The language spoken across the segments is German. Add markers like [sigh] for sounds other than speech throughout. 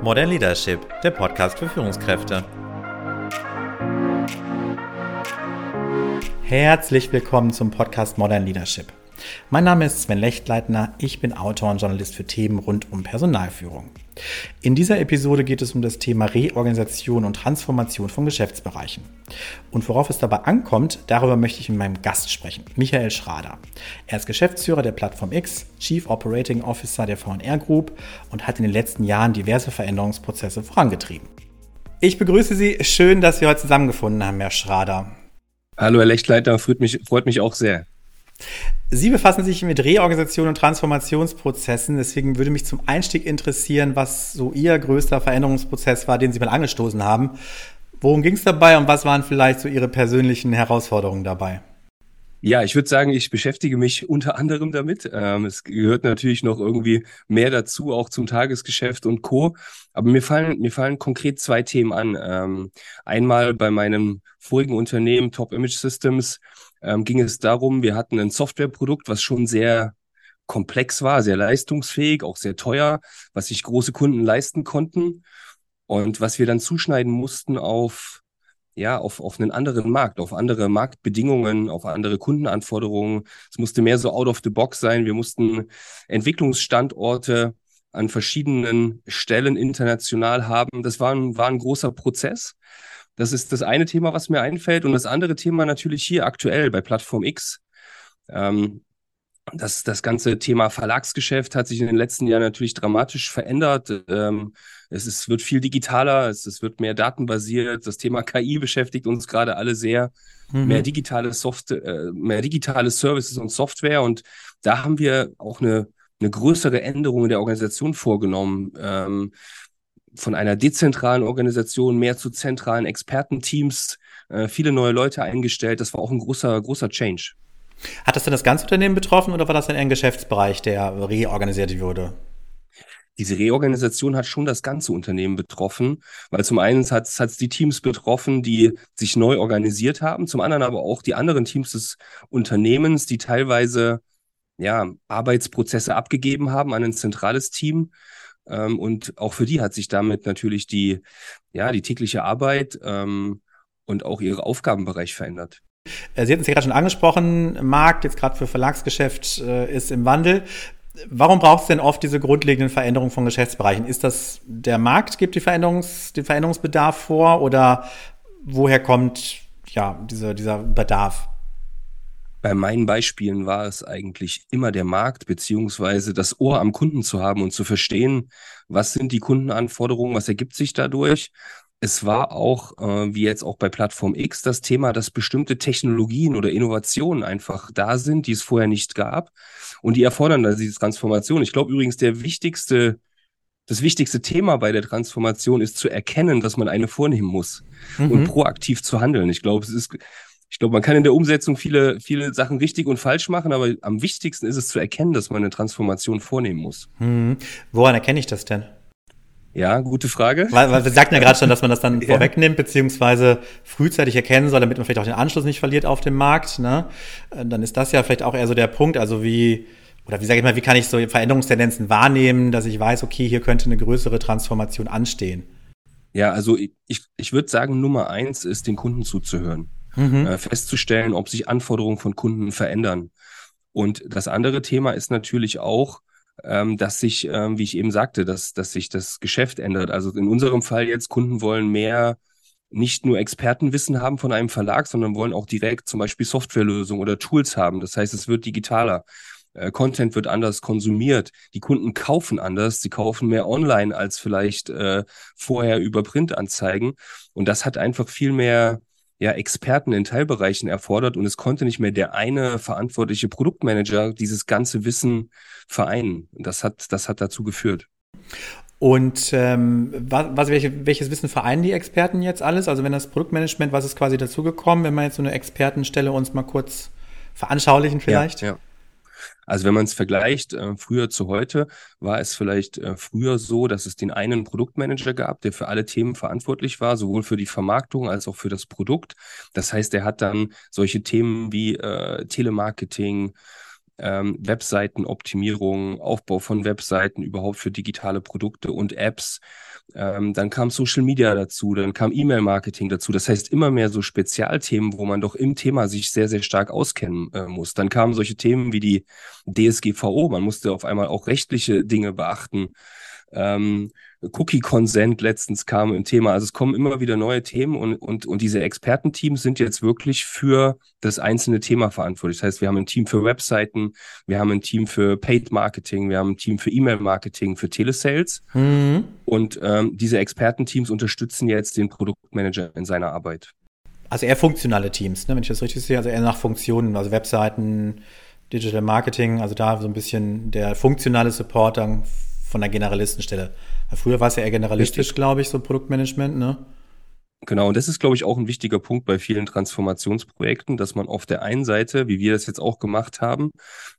Modern Leadership, der Podcast für Führungskräfte. Herzlich willkommen zum Podcast Modern Leadership. Mein Name ist Sven Lechtleitner, ich bin Autor und Journalist für Themen rund um Personalführung. In dieser Episode geht es um das Thema Reorganisation und Transformation von Geschäftsbereichen. Und worauf es dabei ankommt, darüber möchte ich mit meinem Gast sprechen, Michael Schrader. Er ist Geschäftsführer der Plattform X, Chief Operating Officer der VNR Group und hat in den letzten Jahren diverse Veränderungsprozesse vorangetrieben. Ich begrüße Sie. Schön, dass wir heute zusammengefunden haben, Herr Schrader. Hallo, Herr Lechtleiter. Freut mich, freut mich auch sehr. Sie befassen sich mit Reorganisation und Transformationsprozessen. Deswegen würde mich zum Einstieg interessieren, was so Ihr größter Veränderungsprozess war, den Sie mal angestoßen haben. Worum ging es dabei und was waren vielleicht so Ihre persönlichen Herausforderungen dabei? Ja, ich würde sagen, ich beschäftige mich unter anderem damit. Ähm, es gehört natürlich noch irgendwie mehr dazu, auch zum Tagesgeschäft und Co. Aber mir fallen, mir fallen konkret zwei Themen an. Ähm, einmal bei meinem vorigen Unternehmen Top Image Systems ähm, ging es darum, wir hatten ein Softwareprodukt, was schon sehr komplex war, sehr leistungsfähig, auch sehr teuer, was sich große Kunden leisten konnten und was wir dann zuschneiden mussten auf ja, auf, auf einen anderen Markt, auf andere Marktbedingungen, auf andere Kundenanforderungen. Es musste mehr so out of the box sein. Wir mussten Entwicklungsstandorte an verschiedenen Stellen international haben. Das war ein, war ein großer Prozess. Das ist das eine Thema, was mir einfällt. Und das andere Thema natürlich hier aktuell bei Plattform X. Ähm, das, das ganze Thema Verlagsgeschäft hat sich in den letzten Jahren natürlich dramatisch verändert. Ähm, es ist, wird viel digitaler, es, es wird mehr datenbasiert. Das Thema KI beschäftigt uns gerade alle sehr. Mhm. Mehr digitale Software, äh, mehr digitale Services und Software. Und da haben wir auch eine, eine größere Änderung in der Organisation vorgenommen. Ähm, von einer dezentralen Organisation mehr zu zentralen Expertenteams, äh, viele neue Leute eingestellt. Das war auch ein großer, großer Change. Hat das denn das ganze Unternehmen betroffen oder war das denn ein Geschäftsbereich, der reorganisiert wurde? diese Reorganisation hat schon das ganze Unternehmen betroffen, weil zum einen hat es die Teams betroffen, die sich neu organisiert haben, zum anderen aber auch die anderen Teams des Unternehmens, die teilweise ja, Arbeitsprozesse abgegeben haben an ein zentrales Team, ähm, und auch für die hat sich damit natürlich die, ja, die tägliche Arbeit ähm, und auch ihre Aufgabenbereich verändert. Äh, Sie hatten es ja gerade schon angesprochen, Markt jetzt gerade für Verlagsgeschäft äh, ist im Wandel. Warum braucht es denn oft diese grundlegenden Veränderungen von Geschäftsbereichen? Ist das der Markt, gibt die Veränderungs, den Veränderungsbedarf vor oder woher kommt ja, diese, dieser Bedarf? Bei meinen Beispielen war es eigentlich immer der Markt beziehungsweise das Ohr am Kunden zu haben und zu verstehen, was sind die Kundenanforderungen, was ergibt sich dadurch. Es war auch, äh, wie jetzt auch bei Plattform X, das Thema, dass bestimmte Technologien oder Innovationen einfach da sind, die es vorher nicht gab. Und die erfordern dann diese Transformation. Ich glaube übrigens, der wichtigste, das wichtigste Thema bei der Transformation ist zu erkennen, dass man eine vornehmen muss mhm. und proaktiv zu handeln. Ich glaube, es ist ich glaube, man kann in der Umsetzung viele, viele Sachen richtig und falsch machen, aber am wichtigsten ist es zu erkennen, dass man eine Transformation vornehmen muss. Hm. Woran erkenne ich das denn? Ja, gute Frage. Weil, weil wir sagten ja gerade schon, dass man das dann [laughs] ja. vorwegnimmt, beziehungsweise frühzeitig erkennen soll, damit man vielleicht auch den Anschluss nicht verliert auf dem Markt. Ne? Äh, dann ist das ja vielleicht auch eher so der Punkt. Also wie, oder wie sage ich mal, wie kann ich so Veränderungstendenzen wahrnehmen, dass ich weiß, okay, hier könnte eine größere Transformation anstehen? Ja, also ich, ich würde sagen, Nummer eins ist, den Kunden zuzuhören mhm. äh, festzustellen, ob sich Anforderungen von Kunden verändern. Und das andere Thema ist natürlich auch, ähm, dass sich, ähm, wie ich eben sagte, dass, dass sich das Geschäft ändert. Also in unserem Fall jetzt, Kunden wollen mehr nicht nur Expertenwissen haben von einem Verlag, sondern wollen auch direkt zum Beispiel Softwarelösungen oder Tools haben. Das heißt, es wird digitaler. Äh, Content wird anders konsumiert. Die Kunden kaufen anders. Sie kaufen mehr online als vielleicht äh, vorher über Printanzeigen. Und das hat einfach viel mehr ja, Experten in Teilbereichen erfordert und es konnte nicht mehr der eine verantwortliche Produktmanager dieses ganze Wissen vereinen. Das hat, das hat dazu geführt. Und ähm, was, welche, welches Wissen vereinen die Experten jetzt alles? Also wenn das Produktmanagement, was ist quasi dazugekommen, wenn man jetzt so eine Expertenstelle uns mal kurz veranschaulichen vielleicht? Ja, ja. Also wenn man es vergleicht, äh, früher zu heute, war es vielleicht äh, früher so, dass es den einen Produktmanager gab, der für alle Themen verantwortlich war, sowohl für die Vermarktung als auch für das Produkt. Das heißt, er hat dann solche Themen wie äh, Telemarketing, ähm, Webseitenoptimierung, Aufbau von Webseiten überhaupt für digitale Produkte und Apps. Ähm, dann kam Social Media dazu, dann kam E-Mail-Marketing dazu. Das heißt immer mehr so Spezialthemen, wo man doch im Thema sich sehr, sehr stark auskennen äh, muss. Dann kamen solche Themen wie die DSGVO. Man musste auf einmal auch rechtliche Dinge beachten. Ähm, Cookie-Consent letztens kam im Thema. Also es kommen immer wieder neue Themen und, und, und diese Expertenteams sind jetzt wirklich für das einzelne Thema verantwortlich. Das heißt, wir haben ein Team für Webseiten, wir haben ein Team für Paid Marketing, wir haben ein Team für E-Mail-Marketing, für Telesales. Mhm. Und ähm, diese Expertenteams unterstützen jetzt den Produktmanager in seiner Arbeit. Also eher funktionale Teams, ne? wenn ich das richtig sehe, also eher nach Funktionen, also Webseiten, Digital Marketing, also da so ein bisschen der funktionale Support dann von der Generalistenstelle. Früher war es ja eher generalistisch, glaube ich, so Produktmanagement, ne? Genau, und das ist, glaube ich, auch ein wichtiger Punkt bei vielen Transformationsprojekten, dass man auf der einen Seite, wie wir das jetzt auch gemacht haben,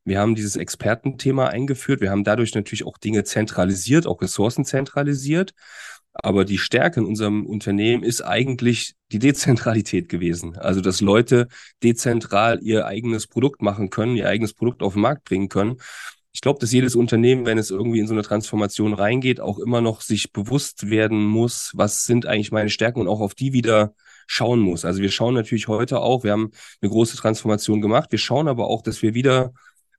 wir haben dieses Expertenthema eingeführt, wir haben dadurch natürlich auch Dinge zentralisiert, auch Ressourcen zentralisiert, aber die Stärke in unserem Unternehmen ist eigentlich die Dezentralität gewesen. Also, dass Leute dezentral ihr eigenes Produkt machen können, ihr eigenes Produkt auf den Markt bringen können ich glaube, dass jedes Unternehmen, wenn es irgendwie in so eine Transformation reingeht, auch immer noch sich bewusst werden muss, was sind eigentlich meine Stärken und auch auf die wieder schauen muss. Also wir schauen natürlich heute auch, wir haben eine große Transformation gemacht. Wir schauen aber auch, dass wir wieder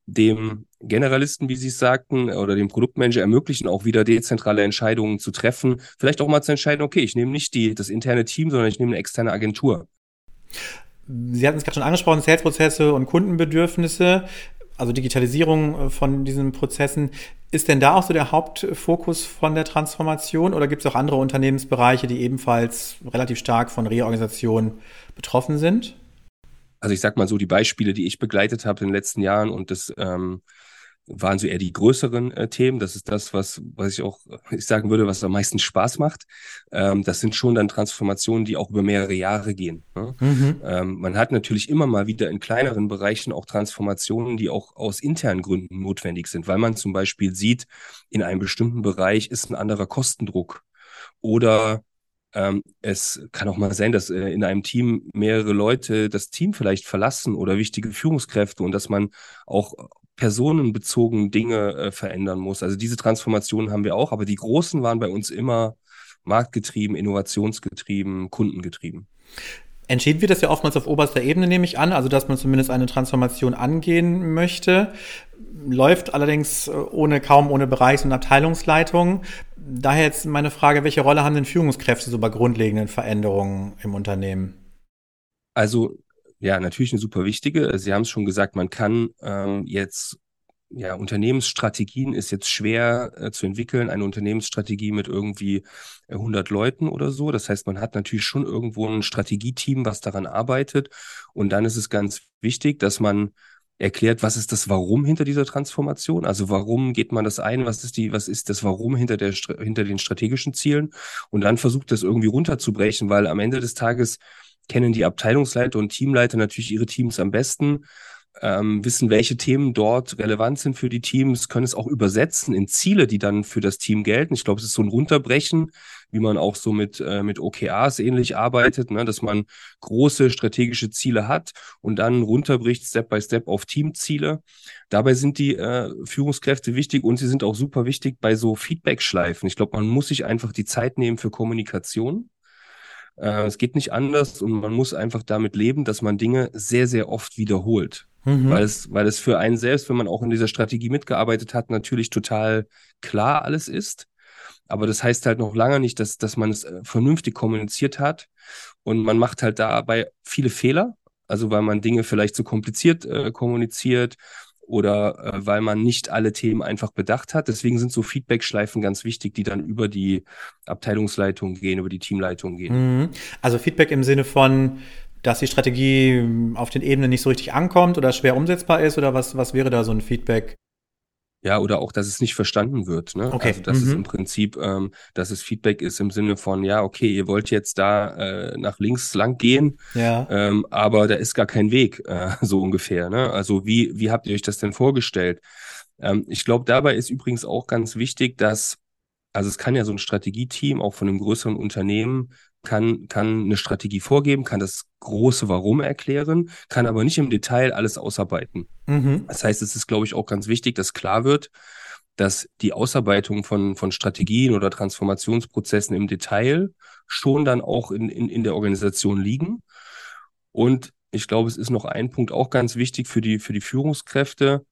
dem Generalisten, wie Sie es sagten, oder dem Produktmanager ermöglichen, auch wieder dezentrale Entscheidungen zu treffen. Vielleicht auch mal zu entscheiden, okay, ich nehme nicht die, das interne Team, sondern ich nehme eine externe Agentur. Sie hatten es gerade schon angesprochen, Salesprozesse und Kundenbedürfnisse also Digitalisierung äh, von diesen Prozessen. Ist denn da auch so der Hauptfokus von der Transformation oder gibt es auch andere Unternehmensbereiche, die ebenfalls relativ stark von Reorganisation betroffen sind? Also ich sag mal so, die Beispiele, die ich begleitet habe in den letzten Jahren und das ähm, waren so eher die größeren äh, Themen. Das ist das, was, was ich auch, ich sagen würde, was am meisten Spaß macht. Ähm, das sind schon dann Transformationen, die auch über mehrere Jahre gehen. Ne? Mhm. Ähm, man hat natürlich immer mal wieder in kleineren Bereichen auch Transformationen, die auch aus internen Gründen notwendig sind, weil man zum Beispiel sieht, in einem bestimmten Bereich ist ein anderer Kostendruck oder ähm, es kann auch mal sein, dass äh, in einem Team mehrere Leute das Team vielleicht verlassen oder wichtige Führungskräfte und dass man auch personenbezogen Dinge äh, verändern muss. Also diese Transformationen haben wir auch, aber die großen waren bei uns immer marktgetrieben, innovationsgetrieben, kundengetrieben. Entschieden wird das ja oftmals auf oberster Ebene, nehme ich an, also dass man zumindest eine Transformation angehen möchte. Läuft allerdings äh, ohne kaum ohne Bereichs- und Abteilungsleitung. Daher jetzt meine Frage, welche Rolle haben denn Führungskräfte so bei grundlegenden Veränderungen im Unternehmen? Also ja, natürlich eine super wichtige. Sie haben es schon gesagt, man kann ähm, jetzt, ja, Unternehmensstrategien ist jetzt schwer äh, zu entwickeln, eine Unternehmensstrategie mit irgendwie 100 Leuten oder so. Das heißt, man hat natürlich schon irgendwo ein Strategieteam, was daran arbeitet. Und dann ist es ganz wichtig, dass man erklärt, was ist das Warum hinter dieser Transformation? Also warum geht man das ein? Was ist die, was ist das Warum hinter der, hinter den strategischen Zielen? Und dann versucht das irgendwie runterzubrechen, weil am Ende des Tages kennen die Abteilungsleiter und Teamleiter natürlich ihre Teams am besten, ähm, wissen, welche Themen dort relevant sind für die Teams, können es auch übersetzen in Ziele, die dann für das Team gelten. Ich glaube, es ist so ein Runterbrechen, wie man auch so mit, äh, mit OKRs ähnlich arbeitet, ne? dass man große strategische Ziele hat und dann runterbricht Step by Step auf Teamziele. Dabei sind die äh, Führungskräfte wichtig und sie sind auch super wichtig bei so Feedback-Schleifen. Ich glaube, man muss sich einfach die Zeit nehmen für Kommunikation äh, es geht nicht anders und man muss einfach damit leben, dass man Dinge sehr, sehr oft wiederholt. Mhm. Weil, es, weil es für einen selbst, wenn man auch in dieser Strategie mitgearbeitet hat, natürlich total klar alles ist. Aber das heißt halt noch lange nicht, dass, dass man es äh, vernünftig kommuniziert hat. Und man macht halt dabei viele Fehler. Also weil man Dinge vielleicht zu kompliziert äh, kommuniziert oder äh, weil man nicht alle Themen einfach bedacht hat. Deswegen sind so Feedback-Schleifen ganz wichtig, die dann über die Abteilungsleitung gehen, über die Teamleitung gehen. Mhm. Also Feedback im Sinne von, dass die Strategie auf den Ebenen nicht so richtig ankommt oder schwer umsetzbar ist oder was, was wäre da so ein Feedback? Ja, oder auch, dass es nicht verstanden wird. Ne? Okay. Also, dass mhm. es im Prinzip, ähm, dass es Feedback ist im Sinne von, ja, okay, ihr wollt jetzt da äh, nach links lang gehen, ja. ähm, aber da ist gar kein Weg, äh, [laughs] so ungefähr. Ne? Also, wie, wie habt ihr euch das denn vorgestellt? Ähm, ich glaube, dabei ist übrigens auch ganz wichtig, dass, also es kann ja so ein Strategieteam auch von einem größeren Unternehmen kann, kann eine Strategie vorgeben, kann das große Warum erklären, kann aber nicht im Detail alles ausarbeiten. Mhm. Das heißt, es ist, glaube ich, auch ganz wichtig, dass klar wird, dass die Ausarbeitung von, von Strategien oder Transformationsprozessen im Detail schon dann auch in, in, in der Organisation liegen. Und ich glaube, es ist noch ein Punkt auch ganz wichtig für die, für die Führungskräfte,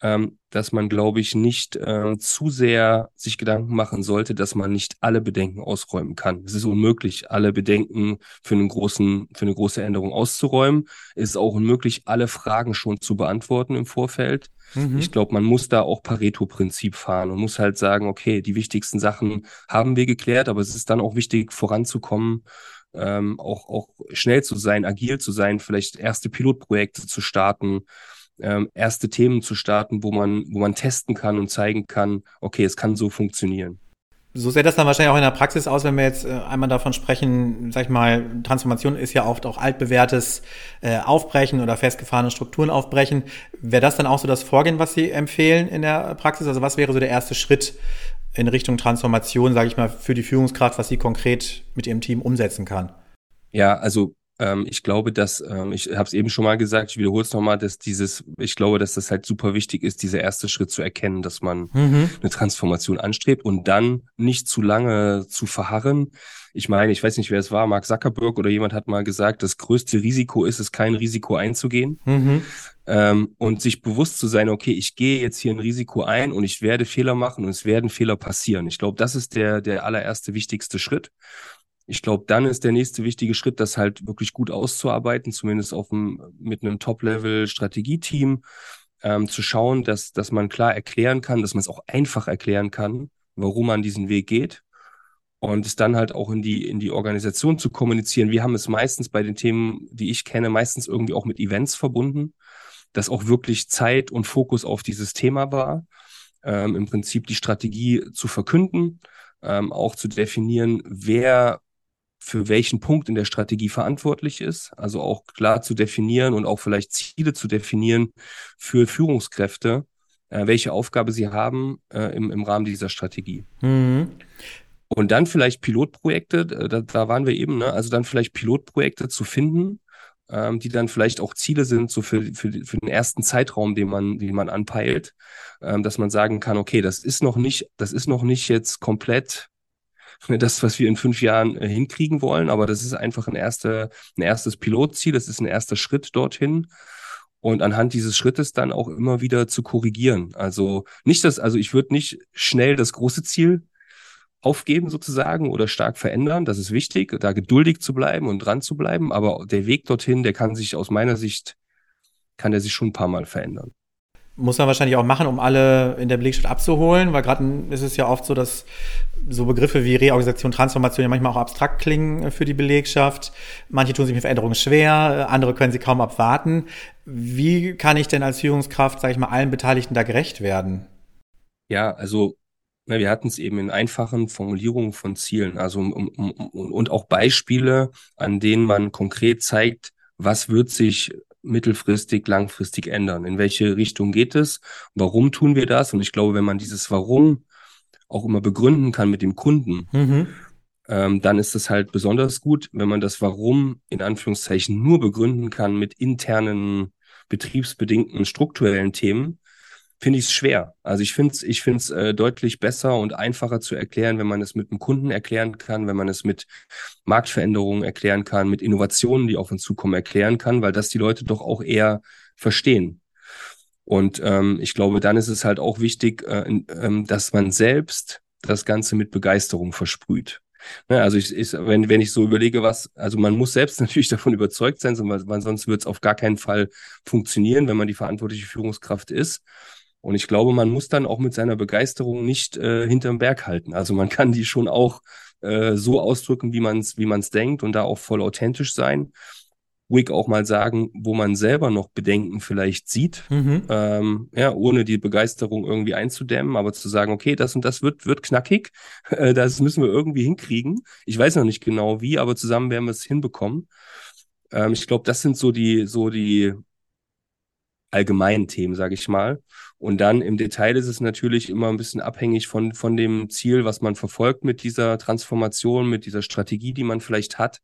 ähm, dass man, glaube ich, nicht äh, zu sehr sich Gedanken machen sollte, dass man nicht alle Bedenken ausräumen kann. Es ist unmöglich, alle Bedenken für einen großen, für eine große Änderung auszuräumen. Es ist auch unmöglich, alle Fragen schon zu beantworten im Vorfeld. Mhm. Ich glaube, man muss da auch Pareto-Prinzip fahren und muss halt sagen, okay, die wichtigsten Sachen haben wir geklärt, aber es ist dann auch wichtig, voranzukommen ähm, auch, auch schnell zu sein, agil zu sein, vielleicht erste Pilotprojekte zu starten, ähm, erste Themen zu starten, wo man, wo man testen kann und zeigen kann, okay, es kann so funktionieren. So sähe das dann wahrscheinlich auch in der Praxis aus, wenn wir jetzt äh, einmal davon sprechen, sag ich mal, Transformation ist ja oft auch altbewährtes äh, Aufbrechen oder festgefahrene Strukturen aufbrechen. Wäre das dann auch so das Vorgehen, was Sie empfehlen in der Praxis? Also was wäre so der erste Schritt in Richtung Transformation, sage ich mal, für die Führungskraft, was sie konkret mit ihrem Team umsetzen kann? Ja, also ähm, ich glaube, dass, ähm, ich habe es eben schon mal gesagt, ich wiederhole es nochmal, dass dieses, ich glaube, dass das halt super wichtig ist, dieser erste Schritt zu erkennen, dass man mhm. eine Transformation anstrebt und dann nicht zu lange zu verharren. Ich meine, ich weiß nicht, wer es war, Mark Zuckerberg oder jemand hat mal gesagt, das größte Risiko ist es, kein Risiko einzugehen. Mhm. Ähm, und sich bewusst zu sein, okay, ich gehe jetzt hier ein Risiko ein und ich werde Fehler machen und es werden Fehler passieren. Ich glaube, das ist der, der allererste wichtigste Schritt. Ich glaube, dann ist der nächste wichtige Schritt, das halt wirklich gut auszuarbeiten, zumindest auf dem, mit einem Top-Level-Strategieteam, ähm, zu schauen, dass, dass man klar erklären kann, dass man es auch einfach erklären kann, warum man diesen Weg geht. Und es dann halt auch in die, in die Organisation zu kommunizieren. Wir haben es meistens bei den Themen, die ich kenne, meistens irgendwie auch mit Events verbunden, dass auch wirklich Zeit und Fokus auf dieses Thema war. Ähm, Im Prinzip die Strategie zu verkünden, ähm, auch zu definieren, wer für welchen Punkt in der Strategie verantwortlich ist, also auch klar zu definieren und auch vielleicht Ziele zu definieren für Führungskräfte, äh, welche Aufgabe sie haben äh, im, im Rahmen dieser Strategie. Mhm. Und dann vielleicht Pilotprojekte, da, da waren wir eben, ne? also dann vielleicht Pilotprojekte zu finden, ähm, die dann vielleicht auch Ziele sind, so für, für, für den ersten Zeitraum, den man, den man anpeilt, ähm, dass man sagen kann, okay, das ist noch nicht, das ist noch nicht jetzt komplett das, was wir in fünf Jahren äh, hinkriegen wollen, aber das ist einfach ein, erster, ein erstes Pilotziel, das ist ein erster Schritt dorthin und anhand dieses Schrittes dann auch immer wieder zu korrigieren. Also nicht das, also ich würde nicht schnell das große Ziel aufgeben sozusagen oder stark verändern. Das ist wichtig, da geduldig zu bleiben und dran zu bleiben. Aber der Weg dorthin, der kann sich aus meiner Sicht, kann der sich schon ein paar Mal verändern muss man wahrscheinlich auch machen, um alle in der Belegschaft abzuholen, weil gerade ist es ja oft so, dass so Begriffe wie Reorganisation, Transformation ja manchmal auch abstrakt klingen für die Belegschaft. Manche tun sich mit Veränderungen schwer, andere können sie kaum abwarten. Wie kann ich denn als Führungskraft, sage ich mal, allen Beteiligten da gerecht werden? Ja, also na, wir hatten es eben in einfachen Formulierungen von Zielen, also um, um, um, und auch Beispiele, an denen man konkret zeigt, was wird sich mittelfristig, langfristig ändern? In welche Richtung geht es? Warum tun wir das? Und ich glaube, wenn man dieses Warum auch immer begründen kann mit dem Kunden, mhm. ähm, dann ist es halt besonders gut, wenn man das Warum in Anführungszeichen nur begründen kann mit internen, betriebsbedingten, strukturellen Themen, finde ich es schwer. Also ich finde es ich find's, äh, deutlich besser und einfacher zu erklären, wenn man es mit einem Kunden erklären kann, wenn man es mit Marktveränderungen erklären kann, mit Innovationen, die auf uns zukommen, erklären kann, weil das die Leute doch auch eher verstehen. Und ähm, ich glaube, dann ist es halt auch wichtig, äh, äh, dass man selbst das Ganze mit Begeisterung versprüht. Ne, also ich, ich, wenn, wenn ich so überlege, was, also man muss selbst [laughs] natürlich davon überzeugt sein, weil sonst wird es auf gar keinen Fall funktionieren, wenn man die verantwortliche Führungskraft ist. Und ich glaube, man muss dann auch mit seiner Begeisterung nicht äh, hinterm Berg halten. Also man kann die schon auch äh, so ausdrücken, wie man es wie man's denkt und da auch voll authentisch sein. Ruhig auch mal sagen, wo man selber noch Bedenken vielleicht sieht, mhm. ähm, ja, ohne die Begeisterung irgendwie einzudämmen, aber zu sagen, okay, das und das wird, wird knackig, [laughs] äh, das müssen wir irgendwie hinkriegen. Ich weiß noch nicht genau wie, aber zusammen werden wir es hinbekommen. Ähm, ich glaube, das sind so die, so die, allgemeinen Themen, sage ich mal. Und dann im Detail ist es natürlich immer ein bisschen abhängig von, von dem Ziel, was man verfolgt mit dieser Transformation, mit dieser Strategie, die man vielleicht hat.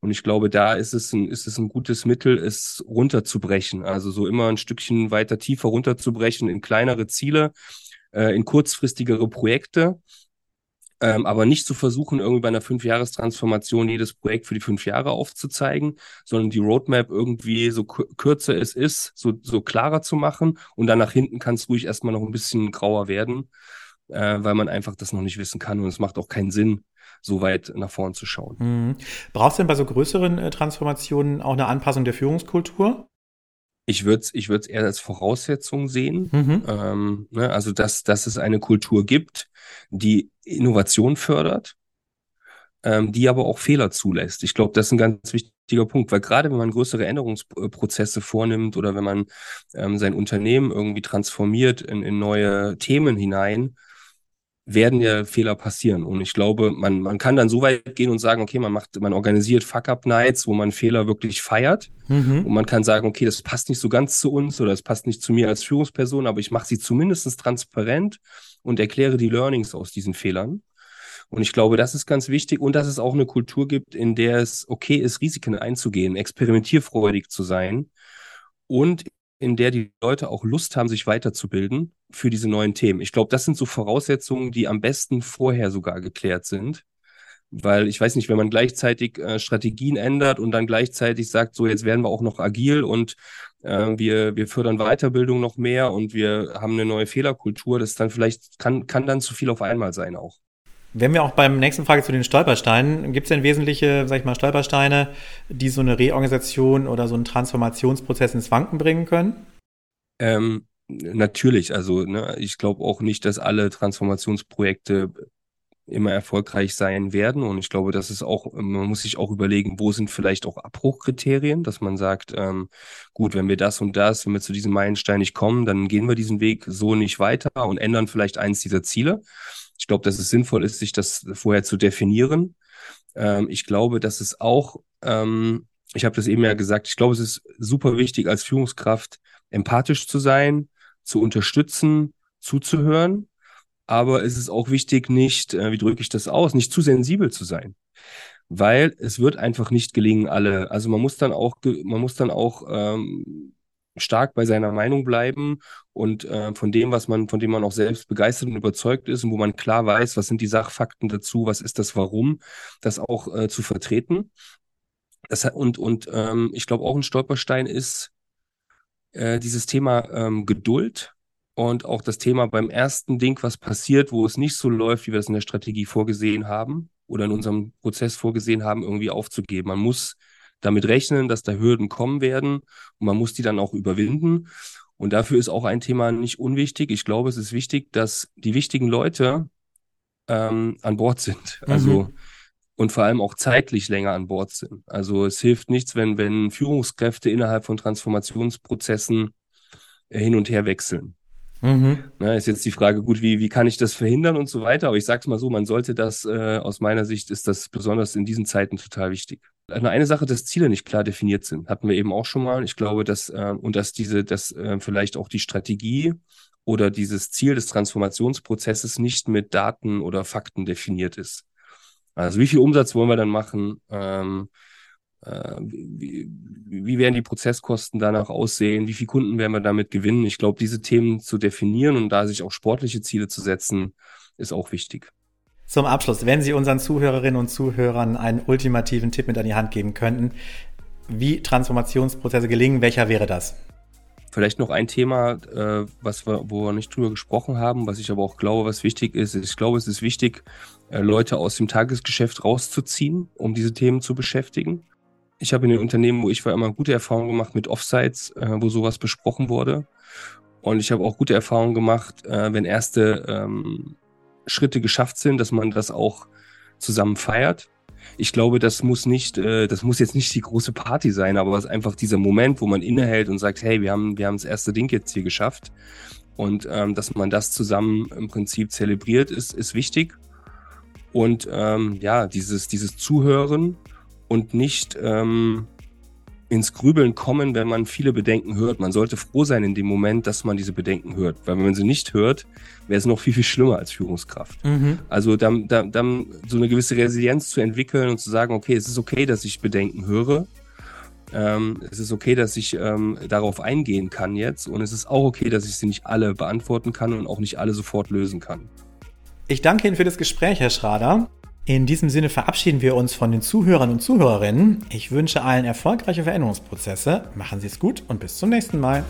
Und ich glaube, da ist es ein, ist es ein gutes Mittel, es runterzubrechen. Also so immer ein Stückchen weiter tiefer runterzubrechen in kleinere Ziele, äh, in kurzfristigere Projekte ähm, aber nicht zu versuchen, irgendwie bei einer Fünfjahrestransformation jedes Projekt für die fünf Jahre aufzuzeigen, sondern die Roadmap irgendwie so kürzer es ist, so, so klarer zu machen und dann nach hinten kann es ruhig erstmal noch ein bisschen grauer werden, äh, weil man einfach das noch nicht wissen kann und es macht auch keinen Sinn, so weit nach vorn zu schauen. Mhm. Brauchst du denn bei so größeren äh, Transformationen auch eine Anpassung der Führungskultur? Ich würde es ich würd's eher als Voraussetzung sehen. Mhm. Ähm, ne, also, dass, dass es eine Kultur gibt, die Innovation fördert, ähm, die aber auch Fehler zulässt. Ich glaube, das ist ein ganz wichtiger Punkt, weil gerade wenn man größere Änderungsprozesse vornimmt oder wenn man ähm, sein Unternehmen irgendwie transformiert in, in neue Themen hinein, werden ja Fehler passieren. Und ich glaube, man, man kann dann so weit gehen und sagen, okay, man macht, man organisiert Fuck-Up-Nights, wo man Fehler wirklich feiert. Mhm. Und man kann sagen, okay, das passt nicht so ganz zu uns oder das passt nicht zu mir als Führungsperson, aber ich mache sie zumindest transparent und erkläre die Learnings aus diesen Fehlern. Und ich glaube, das ist ganz wichtig und dass es auch eine Kultur gibt, in der es okay ist, Risiken einzugehen, experimentierfreudig zu sein und in der die Leute auch Lust haben, sich weiterzubilden für diese neuen Themen. Ich glaube, das sind so Voraussetzungen, die am besten vorher sogar geklärt sind. Weil ich weiß nicht, wenn man gleichzeitig äh, Strategien ändert und dann gleichzeitig sagt, so jetzt werden wir auch noch agil und äh, wir, wir fördern Weiterbildung noch mehr und wir haben eine neue Fehlerkultur, das dann vielleicht kann, kann dann zu viel auf einmal sein auch. Wenn wir auch beim nächsten Frage zu den Stolpersteinen, gibt es denn wesentliche, sag ich mal, Stolpersteine, die so eine Reorganisation oder so einen Transformationsprozess ins Wanken bringen können? Ähm, natürlich, also ne, ich glaube auch nicht, dass alle Transformationsprojekte immer erfolgreich sein werden. Und ich glaube, das ist auch, man muss sich auch überlegen, wo sind vielleicht auch Abbruchkriterien, dass man sagt, ähm, gut, wenn wir das und das, wenn wir zu diesem Meilenstein nicht kommen, dann gehen wir diesen Weg so nicht weiter und ändern vielleicht eins dieser Ziele. Ich glaube, dass es sinnvoll ist, sich das vorher zu definieren. Ähm, ich glaube, dass es auch, ähm, ich habe das eben ja gesagt, ich glaube, es ist super wichtig, als Führungskraft empathisch zu sein, zu unterstützen, zuzuhören. Aber es ist auch wichtig, nicht, äh, wie drücke ich das aus, nicht zu sensibel zu sein weil es wird einfach nicht gelingen, alle. Also man muss dann auch, man muss dann auch ähm, stark bei seiner Meinung bleiben und äh, von dem, was man, von dem man auch selbst begeistert und überzeugt ist und wo man klar weiß, was sind die Sachfakten dazu, was ist das Warum, das auch äh, zu vertreten. Das, und und ähm, ich glaube auch ein Stolperstein ist äh, dieses Thema ähm, Geduld und auch das Thema beim ersten Ding, was passiert, wo es nicht so läuft, wie wir es in der Strategie vorgesehen haben oder in unserem Prozess vorgesehen haben, irgendwie aufzugeben. Man muss damit rechnen, dass da Hürden kommen werden und man muss die dann auch überwinden. Und dafür ist auch ein Thema nicht unwichtig. Ich glaube, es ist wichtig, dass die wichtigen Leute ähm, an Bord sind. Also mhm. und vor allem auch zeitlich länger an Bord sind. Also es hilft nichts, wenn, wenn Führungskräfte innerhalb von Transformationsprozessen äh, hin und her wechseln. Mhm. Na, ist jetzt die Frage, gut, wie, wie kann ich das verhindern und so weiter. Aber ich sage es mal so, man sollte das, äh, aus meiner Sicht ist das besonders in diesen Zeiten total wichtig. Eine Sache, dass Ziele nicht klar definiert sind, hatten wir eben auch schon mal. Ich glaube, dass, äh, und dass diese, dass äh, vielleicht auch die Strategie oder dieses Ziel des Transformationsprozesses nicht mit Daten oder Fakten definiert ist. Also wie viel Umsatz wollen wir dann machen? Ähm, äh, wie, wie werden die Prozesskosten danach aussehen? Wie viele Kunden werden wir damit gewinnen? Ich glaube, diese Themen zu definieren und da sich auch sportliche Ziele zu setzen, ist auch wichtig. Zum Abschluss, wenn Sie unseren Zuhörerinnen und Zuhörern einen ultimativen Tipp mit an die Hand geben könnten, wie Transformationsprozesse gelingen, welcher wäre das? Vielleicht noch ein Thema, äh, was wir, wo wir nicht drüber gesprochen haben, was ich aber auch glaube, was wichtig ist. Ich glaube, es ist wichtig, äh, Leute aus dem Tagesgeschäft rauszuziehen, um diese Themen zu beschäftigen. Ich habe in den Unternehmen, wo ich war, immer gute Erfahrungen gemacht mit Offsites, äh, wo sowas besprochen wurde. Und ich habe auch gute Erfahrungen gemacht, äh, wenn erste ähm, Schritte geschafft sind, dass man das auch zusammen feiert. Ich glaube, das muss nicht, äh, das muss jetzt nicht die große Party sein, aber es ist einfach dieser Moment, wo man innehält und sagt, hey, wir haben, wir haben das erste Ding jetzt hier geschafft. Und ähm, dass man das zusammen im Prinzip zelebriert, ist, ist wichtig. Und ähm, ja, dieses, dieses Zuhören und nicht, ähm, ins Grübeln kommen, wenn man viele Bedenken hört. Man sollte froh sein in dem Moment, dass man diese Bedenken hört. Weil wenn man sie nicht hört, wäre es noch viel, viel schlimmer als Führungskraft. Mhm. Also dann, dann, dann so eine gewisse Resilienz zu entwickeln und zu sagen, okay, es ist okay, dass ich Bedenken höre. Ähm, es ist okay, dass ich ähm, darauf eingehen kann jetzt. Und es ist auch okay, dass ich sie nicht alle beantworten kann und auch nicht alle sofort lösen kann. Ich danke Ihnen für das Gespräch, Herr Schrader. In diesem Sinne verabschieden wir uns von den Zuhörern und Zuhörerinnen. Ich wünsche allen erfolgreiche Veränderungsprozesse. Machen Sie es gut und bis zum nächsten Mal.